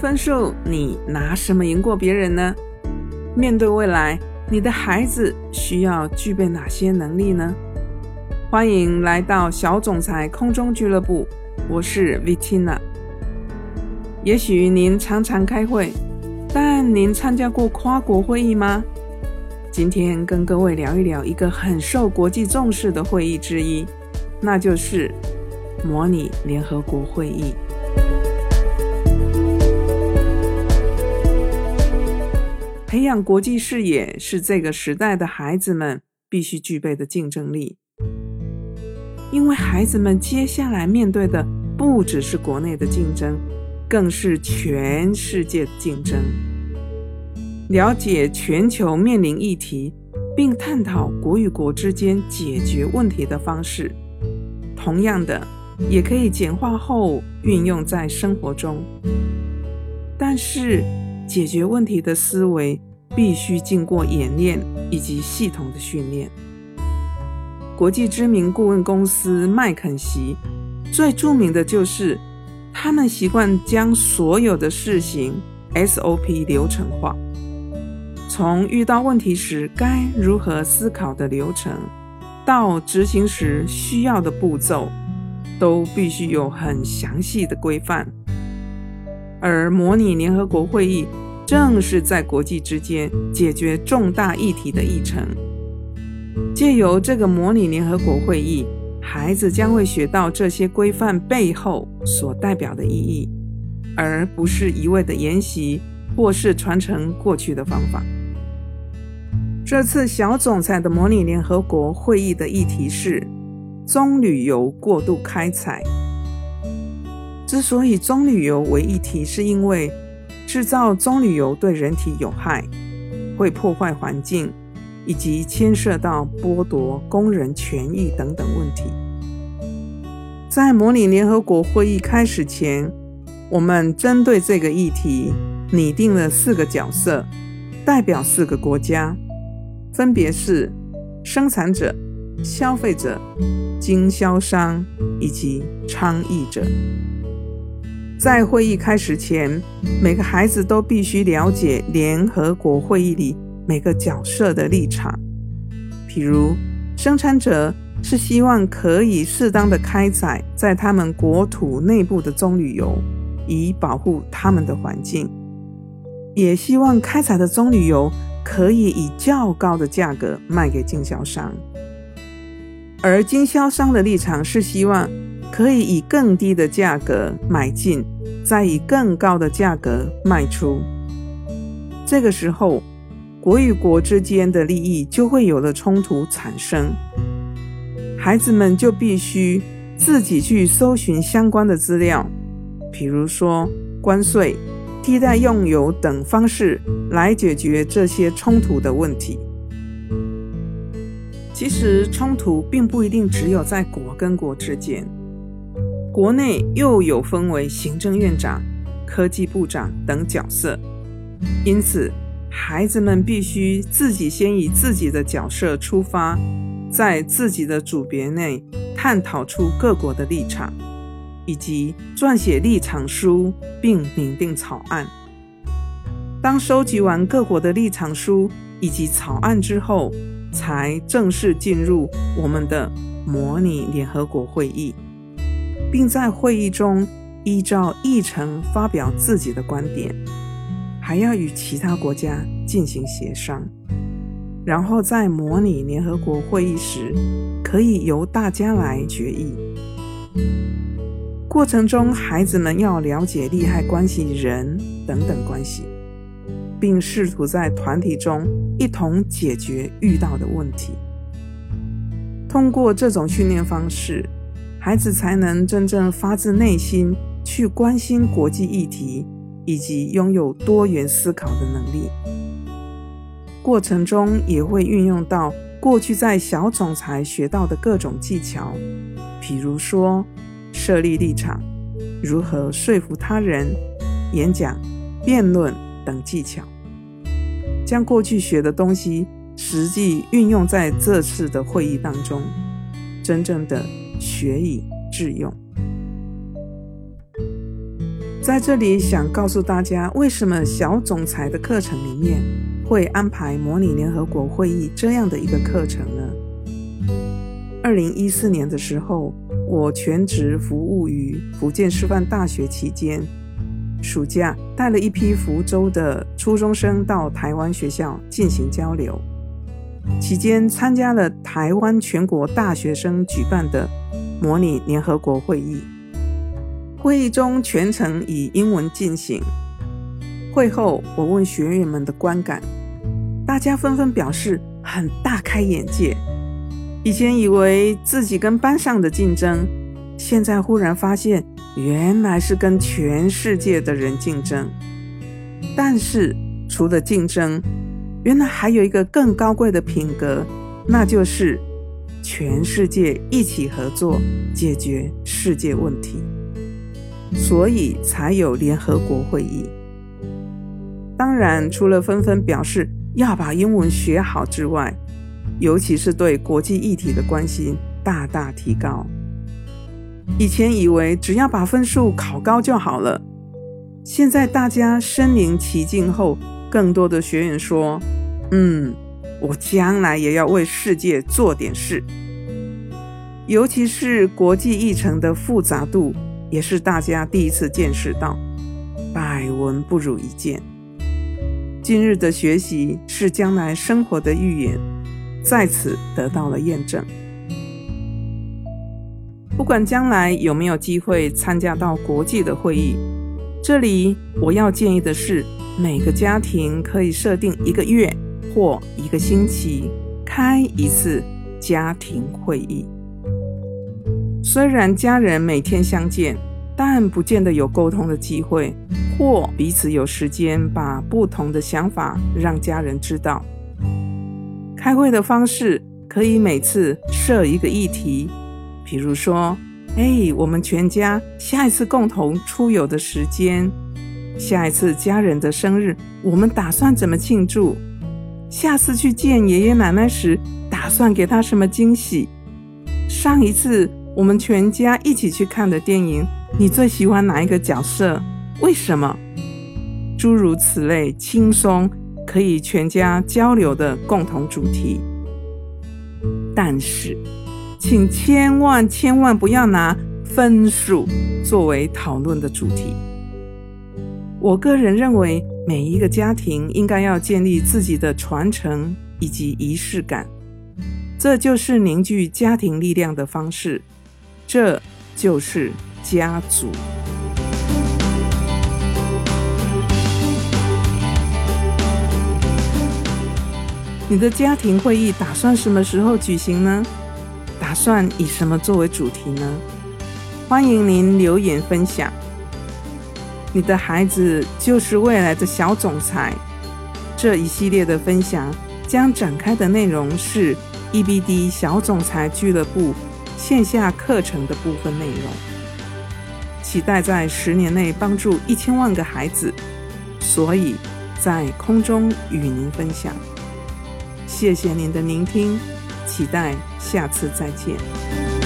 分数，你拿什么赢过别人呢？面对未来，你的孩子需要具备哪些能力呢？欢迎来到小总裁空中俱乐部，我是 Vitina。也许您常常开会，但您参加过跨国会议吗？今天跟各位聊一聊一个很受国际重视的会议之一，那就是模拟联合国会议。培养国际视野是这个时代的孩子们必须具备的竞争力，因为孩子们接下来面对的不只是国内的竞争，更是全世界的竞争。了解全球面临议题，并探讨国与国之间解决问题的方式，同样的也可以简化后运用在生活中。但是，解决问题的思维必须经过演练以及系统的训练。国际知名顾问公司麦肯锡最著名的就是，他们习惯将所有的事情 SOP 流程化。从遇到问题时该如何思考的流程，到执行时需要的步骤，都必须有很详细的规范。而模拟联合国会议，正是在国际之间解决重大议题的议程。借由这个模拟联合国会议，孩子将会学到这些规范背后所代表的意义，而不是一味的研习或是传承过去的方法。这次小总裁的模拟联合国会议的议题是棕榈油过度开采。之所以棕榈油为议题，是因为制造棕榈油对人体有害，会破坏环境，以及牵涉到剥夺工人权益等等问题。在模拟联合国会议开始前，我们针对这个议题拟定了四个角色，代表四个国家。分别是生产者、消费者、经销商以及倡议者。在会议开始前，每个孩子都必须了解联合国会议里每个角色的立场。譬如，生产者是希望可以适当的开采在他们国土内部的棕榈油，以保护他们的环境，也希望开采的棕榈油。可以以较高的价格卖给经销商，而经销商的立场是希望可以以更低的价格买进，再以更高的价格卖出。这个时候，国与国之间的利益就会有了冲突产生。孩子们就必须自己去搜寻相关的资料，比如说关税。替代用油等方式来解决这些冲突的问题。其实冲突并不一定只有在国跟国之间，国内又有分为行政院长、科技部长等角色，因此孩子们必须自己先以自己的角色出发，在自己的组别内探讨出各国的立场。以及撰写立场书并拟定草案。当收集完各国的立场书以及草案之后，才正式进入我们的模拟联合国会议，并在会议中依照议程发表自己的观点，还要与其他国家进行协商，然后在模拟联合国会议时，可以由大家来决议。过程中，孩子们要了解利害关系人等等关系，并试图在团体中一同解决遇到的问题。通过这种训练方式，孩子才能真正发自内心去关心国际议题，以及拥有多元思考的能力。过程中也会运用到过去在小总裁学到的各种技巧，比如说。设立立场，如何说服他人，演讲、辩论等技巧，将过去学的东西实际运用在这次的会议当中，真正的学以致用。在这里想告诉大家，为什么小总裁的课程里面会安排模拟联合国会议这样的一个课程呢？二零一四年的时候，我全职服务于福建师范大学期间，暑假带了一批福州的初中生到台湾学校进行交流，期间参加了台湾全国大学生举办的模拟联合国会议。会议中全程以英文进行。会后，我问学员们的观感，大家纷纷表示很大开眼界。以前以为自己跟班上的竞争，现在忽然发现原来是跟全世界的人竞争。但是除了竞争，原来还有一个更高贵的品格，那就是全世界一起合作解决世界问题。所以才有联合国会议。当然，除了纷纷表示要把英文学好之外，尤其是对国际议题的关心大大提高。以前以为只要把分数考高就好了，现在大家身临其境后，更多的学员说：“嗯，我将来也要为世界做点事。”尤其是国际议程的复杂度。也是大家第一次见识到，百闻不如一见。今日的学习是将来生活的预言，在此得到了验证。不管将来有没有机会参加到国际的会议，这里我要建议的是，每个家庭可以设定一个月或一个星期开一次家庭会议。虽然家人每天相见，但不见得有沟通的机会，或彼此有时间把不同的想法让家人知道。开会的方式可以每次设一个议题，比如说：“哎，我们全家下一次共同出游的时间，下一次家人的生日，我们打算怎么庆祝？下次去见爷爷奶奶时，打算给他什么惊喜？上一次。”我们全家一起去看的电影，你最喜欢哪一个角色？为什么？诸如此类，轻松可以全家交流的共同主题。但是，请千万千万不要拿分数作为讨论的主题。我个人认为，每一个家庭应该要建立自己的传承以及仪式感，这就是凝聚家庭力量的方式。这就是家族。你的家庭会议打算什么时候举行呢？打算以什么作为主题呢？欢迎您留言分享。你的孩子就是未来的小总裁。这一系列的分享将展开的内容是 EBD 小总裁俱乐部。线下课程的部分内容，期待在十年内帮助一千万个孩子，所以在空中与您分享。谢谢您的聆听，期待下次再见。